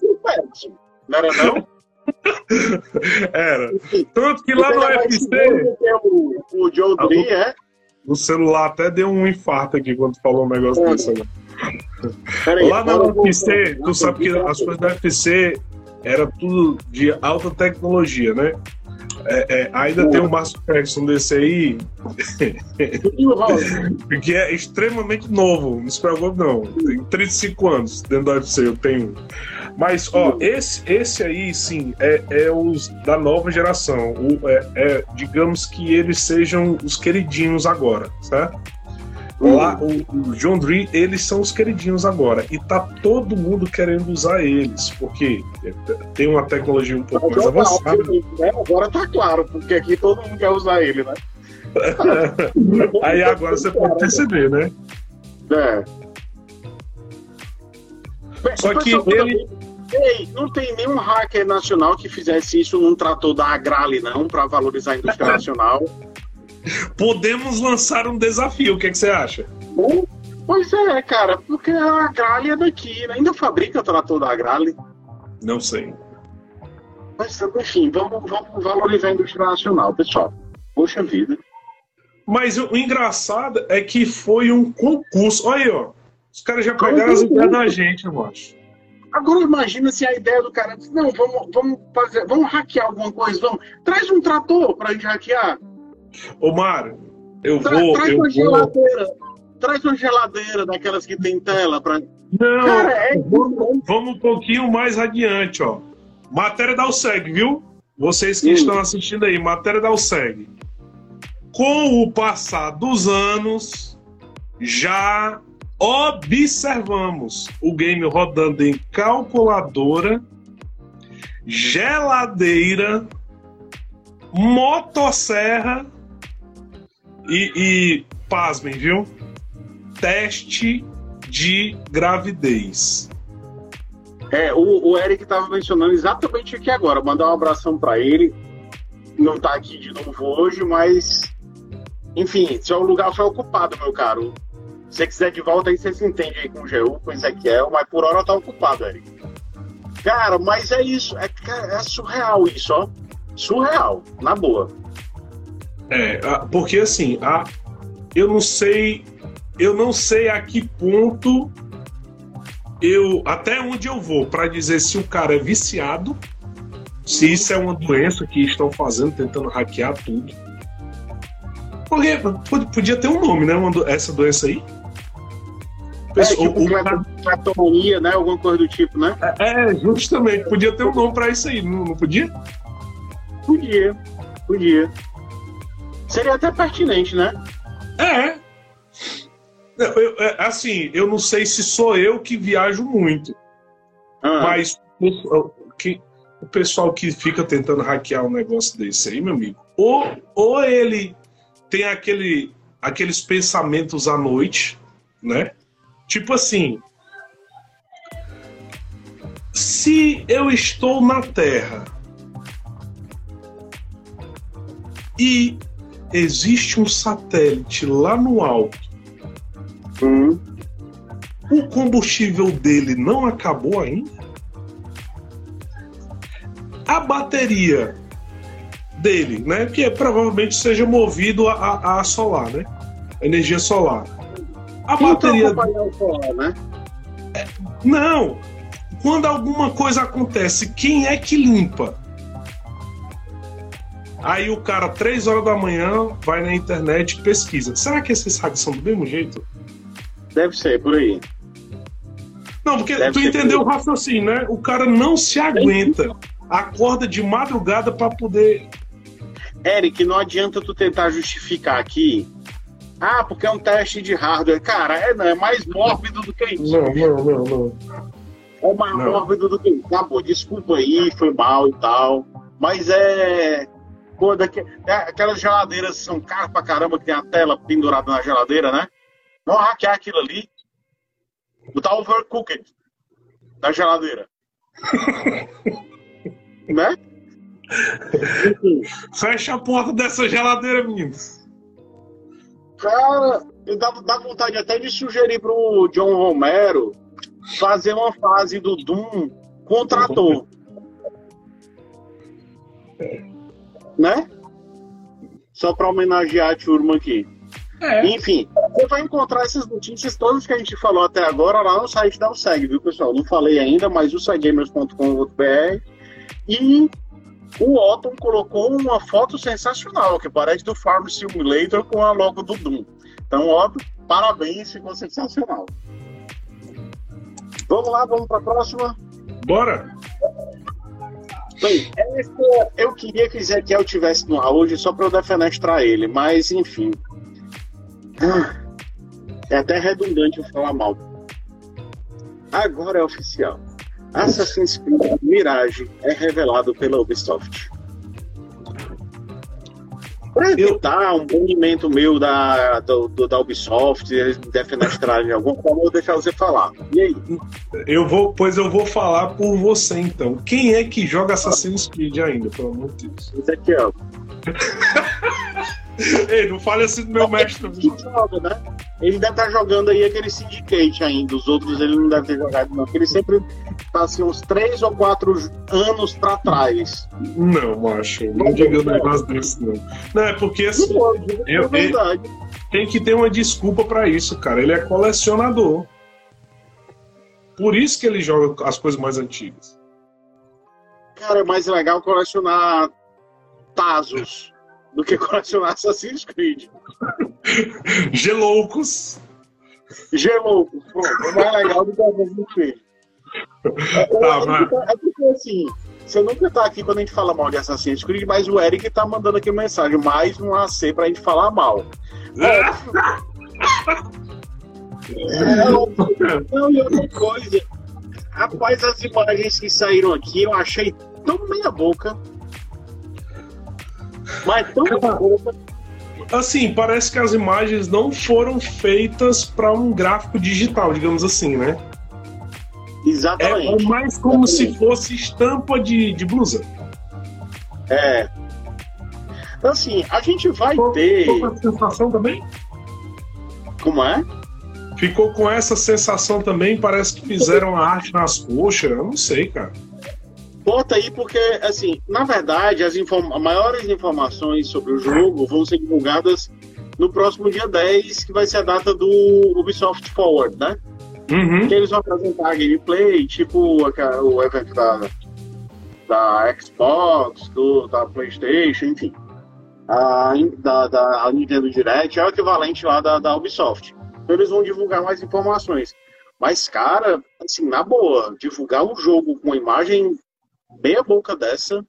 Não era não? Era. Tanto que lá no UFC. O, o Joe Dee, é? O celular até deu um infarto aqui quando falou um negócio é. desse. Né? Lá na UFC, tu sabe que as coisas da UFC era tudo de alta tecnologia, né? É, é, ainda tem o Márcio Ferguson desse aí, que é extremamente novo, não se preocupe não, tem 35 anos dentro do UFC, eu tenho. Mas, ó, esse, esse aí, sim, é, é os da nova geração, o, é, é, digamos que eles sejam os queridinhos agora, certo? Lá, o, o John Dree, eles são os queridinhos agora. E tá todo mundo querendo usar eles, porque tem uma tecnologia um pouco mais avançada. Né? Agora tá claro, porque aqui todo mundo quer usar ele, né? Aí agora você pode perceber, né? É. Só que ele. Ei, não tem nenhum hacker nacional que fizesse isso num trator da Agrale, não, para valorizar a indústria nacional. Podemos lançar um desafio, o que, é que você acha? Pois é, cara, porque a Agrale é daqui, né? ainda fabrica trator da Agrale. Não sei. Mas, enfim, vamos, vamos valorizar a indústria nacional, pessoal. Poxa vida. Mas o engraçado é que foi um concurso. Olha aí, ó. Os caras já pegaram as ideias da gente, eu acho. Agora imagina se a ideia do cara disse, não, vamos, vamos fazer, vamos hackear alguma coisa, vamos. Traz um trator pra gente hackear. Ô, Mário, eu Tra vou. Traz eu uma vou... geladeira. Traz uma geladeira daquelas que tem tela para. Não, Cara, é... vamos, vamos um pouquinho mais adiante, ó. Matéria da USEG, viu? Vocês que Sim. estão assistindo aí, matéria da USEG. Com o passar dos anos, já observamos o game rodando em calculadora, geladeira, motosserra e, e pasmem, viu? Teste de gravidez. É, o, o Eric estava mencionando exatamente aqui agora. Mandar um abração para ele. Não está aqui de novo hoje, mas. Enfim, se o lugar foi ocupado, meu caro. Se você quiser de volta aí, você se entende aí com o GU, com o Ezequiel, mas por hora tá ocupado, Eric. Cara, mas é isso. É, é surreal isso, ó. Surreal, na boa. É, porque assim, a, eu não sei, eu não sei a que ponto eu até onde eu vou para dizer se o cara é viciado, se isso é uma doença que estão fazendo, tentando hackear tudo. Porque podia ter um nome, né? essa doença aí. Pessoa, é, tipo, o, né? Alguma coisa do tipo, né? É, justamente. Podia ter um nome para isso aí, não, não podia? Podia, podia. Seria até pertinente, né? É. Eu, eu, é, assim, eu não sei se sou eu que viajo muito, ah. mas o, que, o pessoal que fica tentando hackear um negócio desse aí, meu amigo, ou, ou ele tem aquele, aqueles pensamentos à noite, né? Tipo assim, se eu estou na Terra e existe um satélite lá no alto. Hum. O combustível dele não acabou ainda? A bateria dele, né? Que é, provavelmente seja movido a, a, a solar, né? A energia solar. A Quem bateria. O solar, né? É, não! Quando alguma coisa acontece, quem é que limpa? Aí o cara, três horas da manhã, vai na internet e pesquisa. Será que esses hacks são do mesmo jeito? Deve ser, por aí. Não, porque Deve tu entendeu o raciocínio, né? O cara não se aguenta. Acorda de madrugada para poder. Eric, não adianta tu tentar justificar aqui. Ah, porque é um teste de hardware. Cara, é, é mais mórbido do que isso. Não, não, não, não. É mais não. mórbido do que isso. Tá bom, desculpa aí, foi mal e tal. Mas é daqui, é, aquelas geladeiras são caras pra caramba que tem a tela pendurada na geladeira, né? Vamos hackear aquilo ali. Botar overcooked na geladeira. né? Fecha a porta dessa geladeira, menino. Cara, dá, dá vontade até de sugerir pro John Romero fazer uma fase do Doom com o trator. Né? Só para homenagear a turma aqui. É. Enfim, você vai encontrar essas notícias todas que a gente falou até agora lá no site da USEG, viu, pessoal? Não falei ainda, mas o usegamers.com.br e o Otton colocou uma foto sensacional, que parece do Farm Simulator com a logo do Doom. Então, Otton, parabéns, ficou sensacional. Vamos lá, vamos para a próxima? Bora! Bem, eu queria que Ezequiel tivesse no hoje só para eu defenestrar ele, mas enfim. Ah, é até redundante eu falar mal. Agora é oficial. Assassin's Creed Mirage é revelado pela Ubisoft. Para evitar um banimento meu da, do, do, da Ubisoft, eles me defenestrarem de alguma forma, eu vou deixar você falar. E aí? Eu vou, pois eu vou falar por você então. Quem é que joga Assassin's Creed ainda, pelo amor de Deus? Ezequiel. Ei, não fale assim do meu mestre. Joga, né? Ele deve estar jogando aí aquele Syndicate ainda. Os outros ele não deve ter jogado, não. Porque ele sempre tá assim, uns três ou quatro anos pra trás. Não, macho. Não, não diga um negócio desse, não. Não, é porque assim. Não pode, é verdade. tem que ter uma desculpa para isso, cara. Ele é colecionador. Por isso que ele joga as coisas mais antigas. Cara, é mais legal colecionar Tazos do que colecionar Assassin's Creed. Geloucos. Geloucos, pronto. É mais legal do que Assassin's Creed. Tá, é, mas... é porque assim, você nunca tá aqui quando a gente fala mal de Assassin's Creed, mas o Eric tá mandando aqui uma mensagem, mais um AC pra gente falar mal. É, não, e outra coisa. Rapaz, as imagens que saíram aqui eu achei tão meia boca mas tão Assim, parece que as imagens não foram feitas para um gráfico digital, digamos assim, né? Exatamente. É mais como Exatamente. se fosse estampa de, de blusa. É. Então, assim, a gente vai Ficou, ter. Ficou com essa sensação também? Como é? Ficou com essa sensação também, parece que fizeram a arte nas coxas, eu não sei, cara. Bota aí porque, assim, na verdade, as inform maiores informações sobre o jogo vão ser divulgadas no próximo dia 10, que vai ser a data do Ubisoft Forward, né? Uhum. Que eles vão apresentar a gameplay, tipo o evento da, da Xbox, do, da PlayStation, enfim. A, da, da a Nintendo Direct é o equivalente lá da, da Ubisoft. Então eles vão divulgar mais informações. Mas, cara, assim, na boa, divulgar um jogo com imagem bem a boca dessa.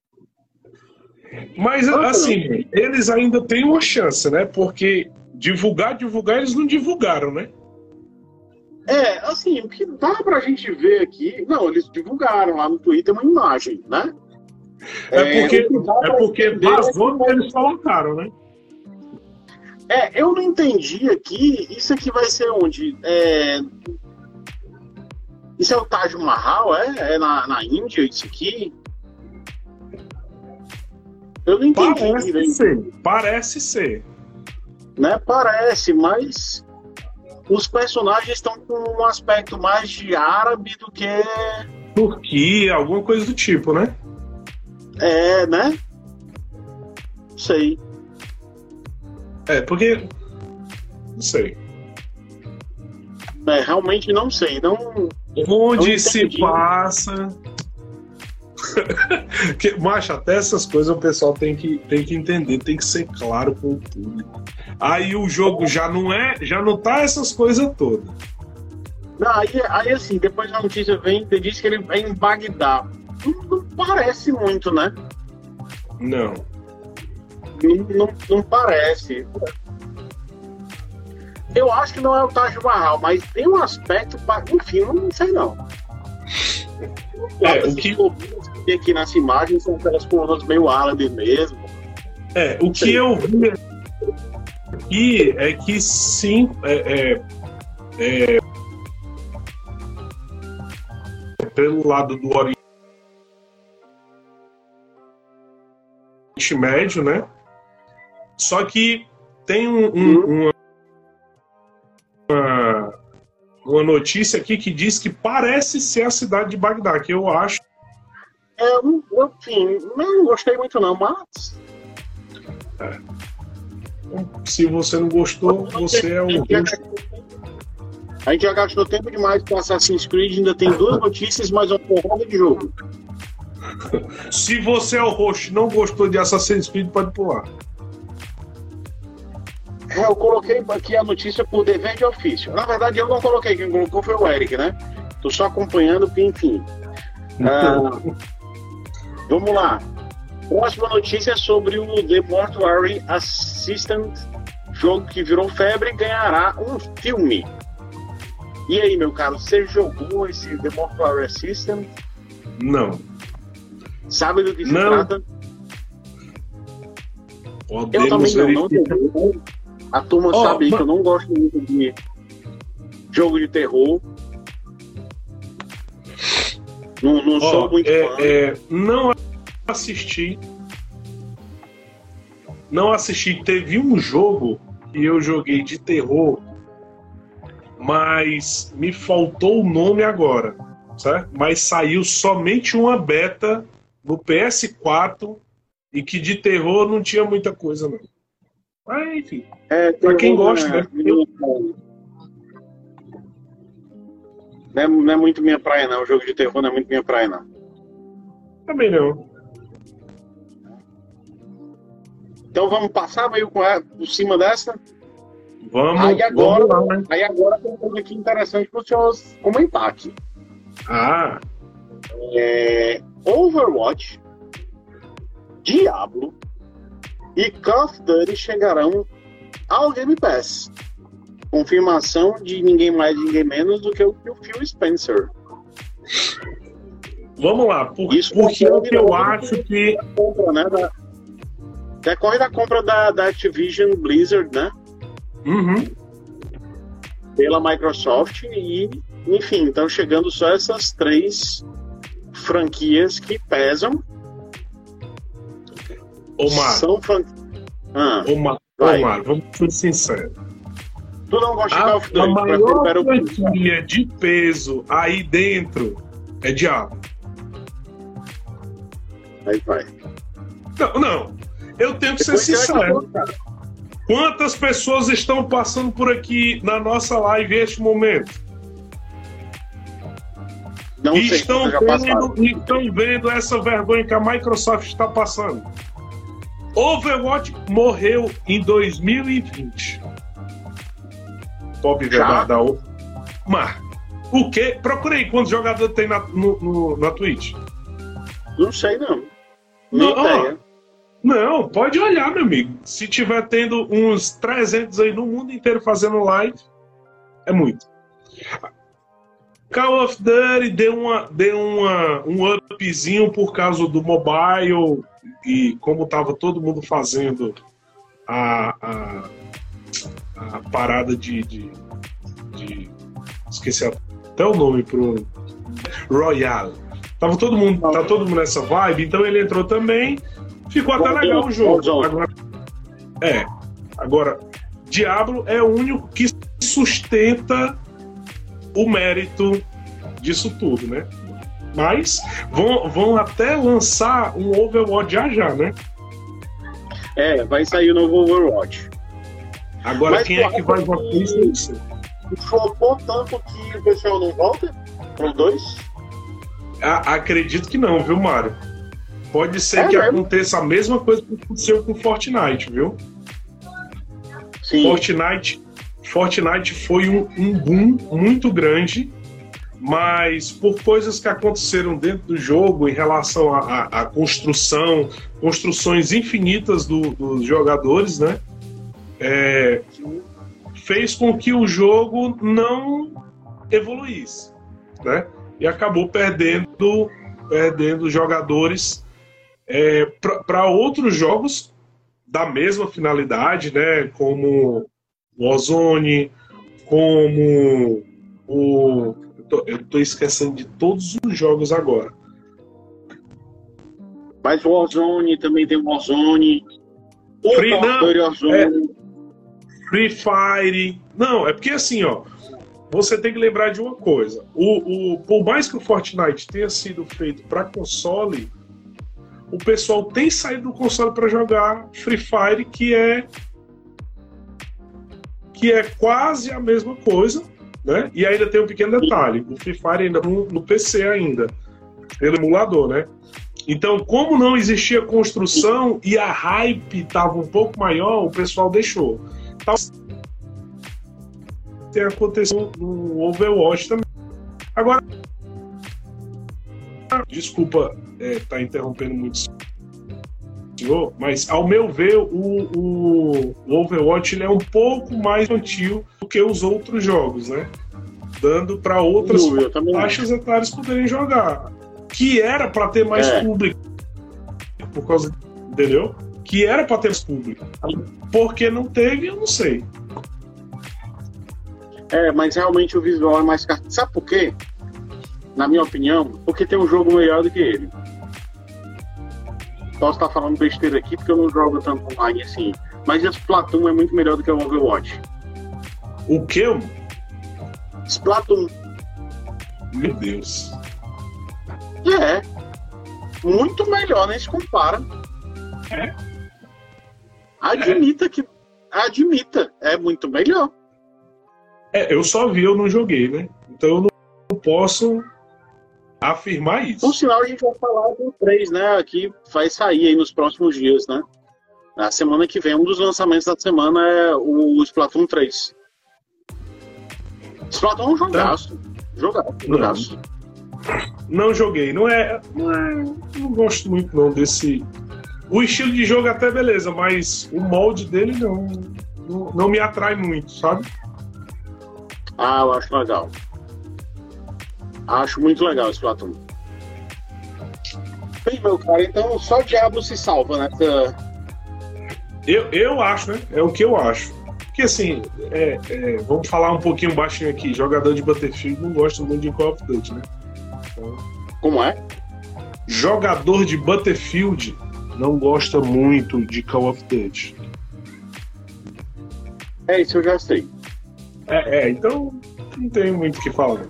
Mas, assim, eles ainda têm uma chance, né? Porque divulgar, divulgar, eles não divulgaram, né? É, assim, o que dá pra gente ver aqui. Não, eles divulgaram lá no Twitter uma imagem, né? É porque, é, é porque vazou que eles colocaram, né? É, eu não entendi aqui. Isso aqui vai ser onde? É, isso é o Taj Mahal, é? É na, na Índia isso aqui? Eu não entendi. Parece né? ser. Parece ser. Né? Parece, mas os personagens estão com um aspecto mais de árabe do que. Turquia, alguma coisa do tipo, né? É, né? Sei. É, porque. Não sei. É, realmente não sei. Não, Onde se passa. que, macho, até essas coisas o pessoal tem que, tem que entender, tem que ser claro com o público. Aí o jogo já não é, já não tá essas coisas todas. Não, aí, aí assim, depois a notícia vem e diz que ele é em Bagdá. Não, não parece muito, né? Não. Não, não, não parece. Eu acho que não é o Taj Mahal, mas tem um aspecto. Enfim, não sei não. É, o que tem aqui nessa imagem são aquelas colunas meio árabe mesmo. É, o que eu vi aqui é que sim, é, é, é, pelo lado do Oriente Médio, né? Só que tem um, um, uhum. uma uma, uma notícia aqui que diz que parece ser a cidade de Bagdá, que eu acho. É, eu, enfim, não gostei muito não, mas. É. Se você não gostou, você é um. A gente já gastou tempo demais com Assassin's Creed, ainda tem duas notícias, mais uma porrada de jogo. Se você é o host e não gostou de Assassin's Creed, pode pular. Eu coloquei aqui a notícia por dever de ofício. Na verdade, eu não coloquei, quem colocou foi o Eric, né? Tô só acompanhando, enfim. Ah, vamos lá. Próxima notícia é sobre o The Mortuary Assistant, jogo que virou febre e ganhará um filme. E aí, meu caro, você jogou esse The Mortuary Assistant? Não. Sabe do que se Não. trata? Eu Podemos também não, não. A turma Ó, sabe que eu não gosto muito de jogo de terror. Não, não Ó, sou muito fã. é, é, não assisti. Não assisti. Teve um jogo que eu joguei de terror, mas me faltou o nome agora, certo? Mas saiu somente uma beta no PS4 e que de terror não tinha muita coisa não. Mas enfim. É, pra quem gosta, né? Não é, não é muito minha praia, não. O jogo de terror não é muito minha praia, não. Também não. Então vamos passar meio por cima dessa. Vamos, Aí agora- vamos lá, né? Aí agora tem coisa aqui interessante para o senhor comentar aqui. Ah, É, Overwatch, Diablo e Call of Duty chegarão ao Game Pass. Confirmação de ninguém mais, ninguém menos do que o, o Phil Spencer. vamos lá. Por, Isso porque é que eu virou- acho que Compra, né? Da, decorre da compra da, da Activision Blizzard, né? Uhum. Pela Microsoft e, enfim, estão chegando só essas três franquias que pesam. Omar, São franquias. Ah, Omar, Vai. Omar, vamos ser sinceros. tu não gosta de A, Call of a Duty, maior prefere o- franquia de peso aí dentro é Diablo. Aí vai. Não, não. Eu tenho que ser Depois vai sincero. Quantas pessoas estão passando por aqui na nossa live neste momento? Não e sei, estão vendo, e estão vendo essa vergonha que a Microsoft está passando. Overwatch morreu em 2020. Top da, da O- quê? Procurei quantos jogadores tem na, no, no- na Twitch. Não sei, não. Nem Não, ideia. Não, pode olhar, meu amigo. Se tiver tendo uns 300 aí no mundo inteiro fazendo live, é muito. Call of Duty deu, uma, deu uma, um upzinho por causa do mobile e como tava todo mundo fazendo a, a, a parada de, de, de- Esqueci até o nome pro. Royale. Tava todo mundo, tá todo mundo nessa vibe, então ele entrou também. Ficou até legal o jogo. Agora, é. Agora, Diablo é o único que sustenta o mérito disso tudo, né? Mas vão, vão até lançar um Overwatch já já, né? É, vai sair o novo Overwatch. Agora Mas, quem é que vai votar isso? Sei. Flopou tanto que o pessoal não volta pro 2? A- acredito que não, viu, Mário? Pode ser É que mesmo? aconteça a mesma coisa que aconteceu com Fortnite, viu? Sim. Fortnite, Fortnite foi um, um boom muito grande, mas por coisas que aconteceram dentro do jogo em relação à construção, construções infinitas do- dos jogadores, né? É, fez com que o jogo não evoluísse, né? E acabou perdendo, perdendo jogadores para outros jogos da mesma finalidade, né? Como o Ozone, como o. Eu tô, eu tô esquecendo de todos os jogos agora. Mas o Warzone também tem o Warzone. O Free- não, Warzone. Free Fire. Não, é porque assim, ó. Você tem que lembrar de uma coisa. O, o, por mais que o Fortnite tenha sido feito para console, o pessoal tem saído do console para jogar Free Fire, que é que é quase a mesma coisa, né? E ainda tem um pequeno detalhe: o Free Fire ainda no, no PC ainda, pelo emulador, né? Então, como não existia construção e a hype estava um pouco maior, o pessoal deixou. Tal tem acontecido no Overwatch também. Agora, desculpa é, tá interrompendo muito senhor, mas ao meu ver, o, o, o Overwatch ele é um pouco mais infantil do que os outros jogos, né? Dando para outras faixas etárias poderem jogar. Que era para ter mais é. público. Por causa. Entendeu? Que era para ter mais público. Porque não teve, eu não sei. É, mas realmente o visual é mais. Sabe por quê? Na minha opinião, porque tem um jogo melhor do que ele. Posso estar falando besteira aqui porque eu não jogo tanto online assim. Mas Splatoon é muito melhor do que o Overwatch. O quê? Splatoon. Meu Deus. É. Muito melhor, nem se compara. É. Admita é. que. Admita, é muito melhor. É, eu só vi, eu não joguei, né? Então eu não posso afirmar isso. Por sinal, a gente vai falar do 3, né? Que vai sair aí nos próximos dias, né? Na semana que vem, um dos lançamentos da semana é o Splatoon 3. Splatoon é um jogaço. Tá. Jogaço, jogaço. Não, não joguei. Não é, não é. Não gosto muito não desse. O estilo de jogo até beleza, mas o molde dele não, não, não me atrai muito, sabe? Ah, eu acho legal. Acho muito legal esse Platão. Bem, meu cara, então só o diabo se salva nessa. Eu, eu acho, né? É o que eu acho. Porque assim, é, é, vamos falar um pouquinho baixinho aqui. Jogador de Battlefield não gosta muito de Call of Duty, né? Então, Como é? Jogador de Battlefield não gosta muito de Call of Duty. É, isso eu já sei. É, é então não tem muito o que falar.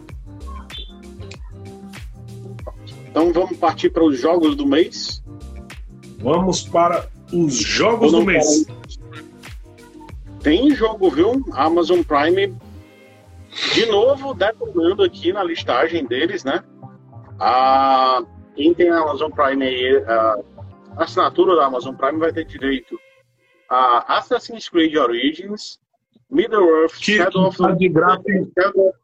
Então vamos partir para os jogos do mês? Vamos para os jogos do mês. Tem jogo, viu? Amazon Prime de novo detonando aqui na listagem deles, né? A, quem tem a Amazon Prime aí, a assinatura da Amazon Prime vai ter direito a Assassin's Creed Origins, Middle-earth, Shadow of the... de graça. Shadow of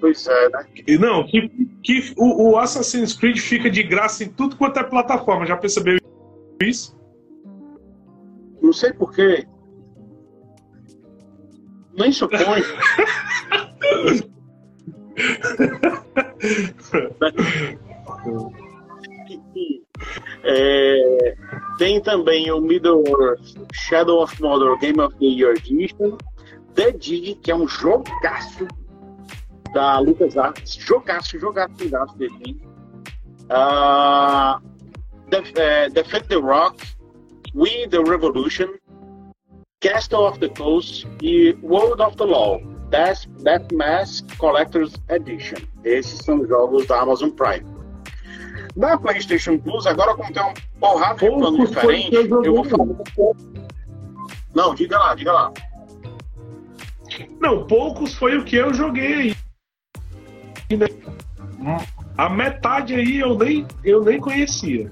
Pois é, né? E não, que, que o, o, Assassin's Creed fica de graça em tudo quanto é plataforma. Já percebeu isso? Não sei porquê. Nem supõe. é, tem também o Middle Earth Shadow of Mordor Game of the Year Edition. The Dig, que é um jogaço da LucasArts, jogaço, jogaço, jogaço dele. Uh, Def, uh, Defend the Rock, We the Revolution, Castle of the Coast e World of the Law, Death, Death Mask Collector's Edition. Esses são os jogos da Amazon Prime. Na PlayStation Plus, agora como tem um porrada de plano diferente, eu vou falar um pouco. Não, diga lá, diga lá. Não, poucos foi o que eu joguei A metade aí eu nem, eu nem conhecia.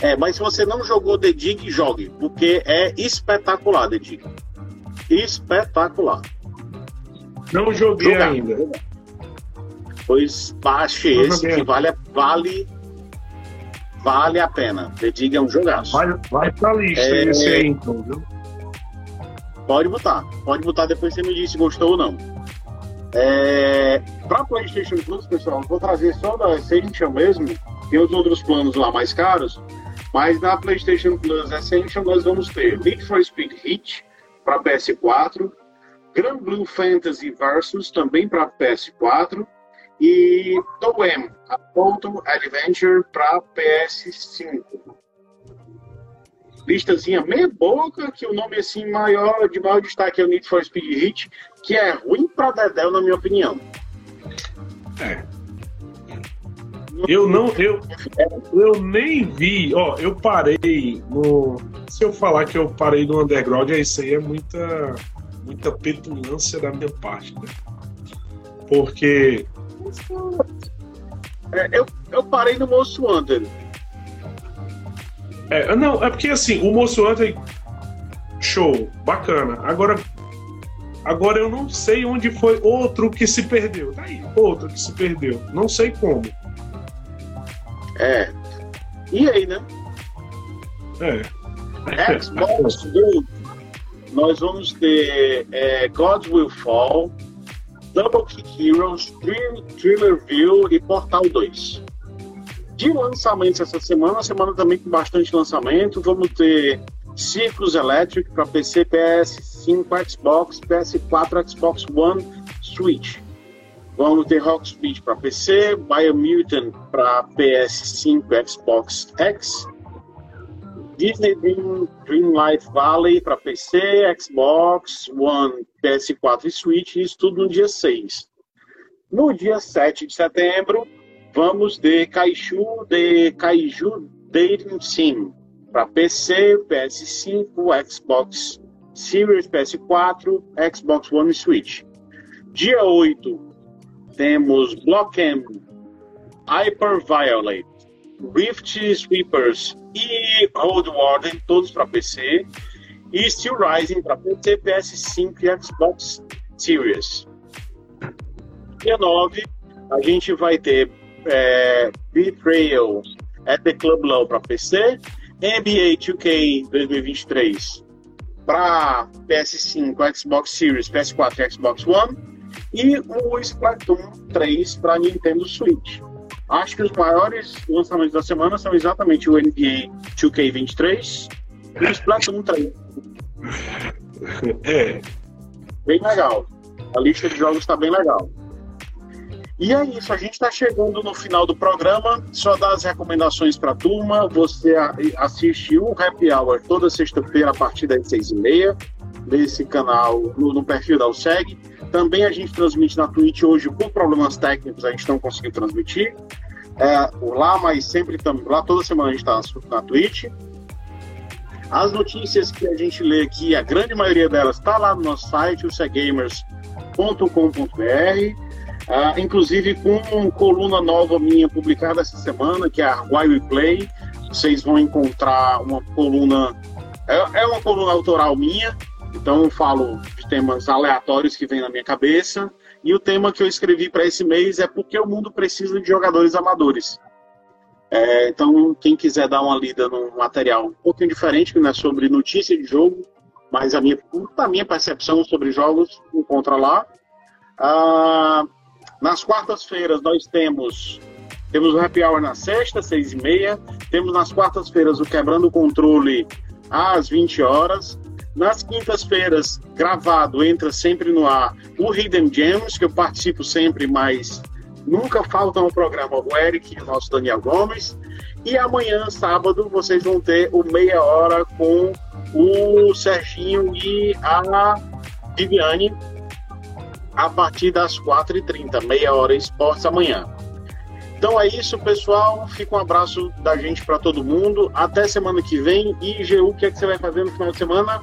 É, mas se você não jogou The Dig, jogue, porque é espetacular, The Dig. Espetacular. Não joguei Jogar. ainda. Pois baixe esse que vale, vale, vale a pena. The Dig é um jogaço. Vai, vai pra lista é, esse aí, então, viu? Pode botar. Pode botar depois você me diz se gostou ou não. É, para PlayStation Plus, pessoal, vou trazer só da Essential mesmo. Tem os outros planos lá mais caros, mas na PlayStation Plus Essential nós vamos ter Need for Speed Hit para PS4, Grand Blue Fantasy Versus também para PS4 e Toem, a Photo Adventure para PS5 listazinha meia boca, que o nome assim maior, de maior destaque é o Need for Speed Hit, que é ruim pra Dedel, na minha opinião. É. Eu não, eu, eu nem vi, ó, eu parei no. Se eu falar que eu parei no underground, é isso aí é muita, muita petulância da minha parte, né? Porque. É, eu, eu parei no Most Wanted. É, não, é porque assim, o Most Wanted, show, bacana. Agora, agora eu não sei onde foi outro que se perdeu. Tá aí, outro que se perdeu. Não sei como. É. E aí, né? É. Xbox One, nós vamos ter é, God Will Fall, Double Kick Heroes, Dream, Dreamer View e Portal 2. De lançamentos essa semana, semana também com bastante lançamento, vamos ter Circus Electric para PC, PS5, Xbox, PS4, Xbox One, Switch. Vamos ter Rock Speed para PC, Biomutant para PS5, Xbox X, Disney Dream, Dreamlight Valley para PC, Xbox One, PS4 e Switch, isso tudo no dia 6. No dia 7 de setembro, vamos ter Kaiju de Kaiju Dating Sim para PC, PS5, Xbox Series, PS4, Xbox One e Switch. Dia 8, temos Blockham, Hyperviolate, Rift Sweepers e Road Warden, todos para PC, e Steel Rising para PC, PS5 e Xbox Series. Dia 9, a gente vai ter é, Betrayal at the Club Low para PC, NBA 2K 2023 para PS5, Xbox Series, PS4 e Xbox One e o Splatoon 3 para Nintendo Switch. Acho que os maiores lançamentos da semana são exatamente o NBA 2K23 e o Splatoon 3. É. Bem legal. A lista de jogos está bem legal. E é isso, a gente está chegando no final do programa. Só dar as recomendações para a turma. Você assiste o Happy Hour toda sexta-feira a partir das seis e meia desse canal no, no perfil da USEG. Também a gente transmite na Twitch hoje por problemas técnicos, a gente não conseguiu transmitir é, lá, mas sempre estamos lá, toda semana a gente está na Twitch. As notícias que a gente lê aqui, a grande maioria delas está lá no nosso site, o. Uh, inclusive com uma coluna nova minha publicada essa semana, que é a Why We Play. Vocês vão encontrar uma coluna, é, é uma coluna autoral minha, então eu falo de temas aleatórios que vêm na minha cabeça. E o tema que eu escrevi para esse mês é porque o mundo precisa de jogadores amadores. É, então, quem quiser dar uma lida num material um pouquinho diferente, que não é sobre notícia de jogo, mas a minha, a minha percepção sobre jogos, encontra lá. Ah, nas quartas-feiras nós temos temos o Happy Hour na sexta, seis e meia. Temos nas quartas-feiras o Quebrando o Controle às 20 horas. Nas quintas-feiras, gravado, entra sempre no ar o Hidden Gems, que eu participo sempre, mas nunca falta no programa o Eric e o nosso Daniel Gomes. E amanhã, sábado, vocês vão ter o Meia Hora com o Serginho e a Viviane a partir das 4h30, meia hora esportes amanhã. Então é isso, pessoal. Fica um abraço da gente para todo mundo. Até semana que vem. E GU, o que, é que você vai fazer no final de semana?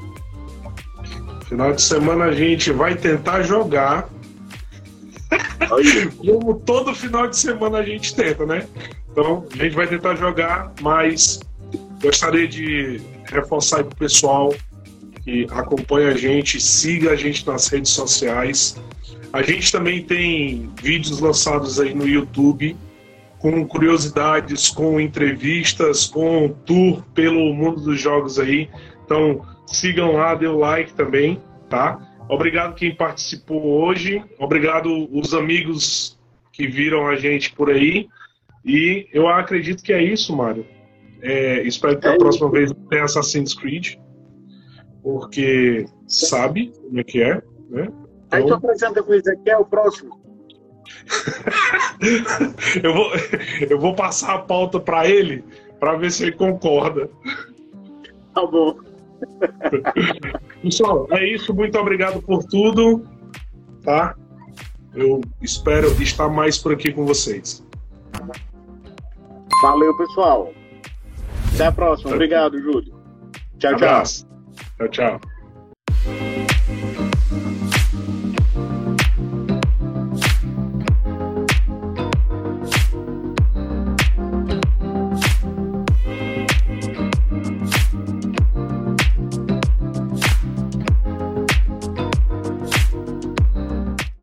Final de semana a gente vai tentar jogar. Como todo final de semana a gente tenta, né? Então a gente vai tentar jogar, mas gostaria de reforçar para o pessoal que acompanha a gente, siga a gente nas redes sociais. A gente também tem vídeos lançados aí no YouTube com curiosidades, com entrevistas, com tour pelo mundo dos jogos aí. Então, Sigam lá, dê o like também, tá? Obrigado quem participou hoje. Obrigado os amigos que viram a gente por aí. E eu acredito que é isso, Mário. É, espero que a é próxima isso. vez tenha Assassin's Creed. Porque sabe como é que é, né? Aí tu apresenta com o Ezequiel o próximo. eu, vou, eu vou passar a pauta para ele para ver se ele concorda. Tá bom. Pessoal, é isso. Muito obrigado por tudo. Tá? Eu espero estar mais por aqui com vocês. Valeu, pessoal. Até a próxima. Obrigado, Júlio. Tchau, tchau. Tchau, tchau.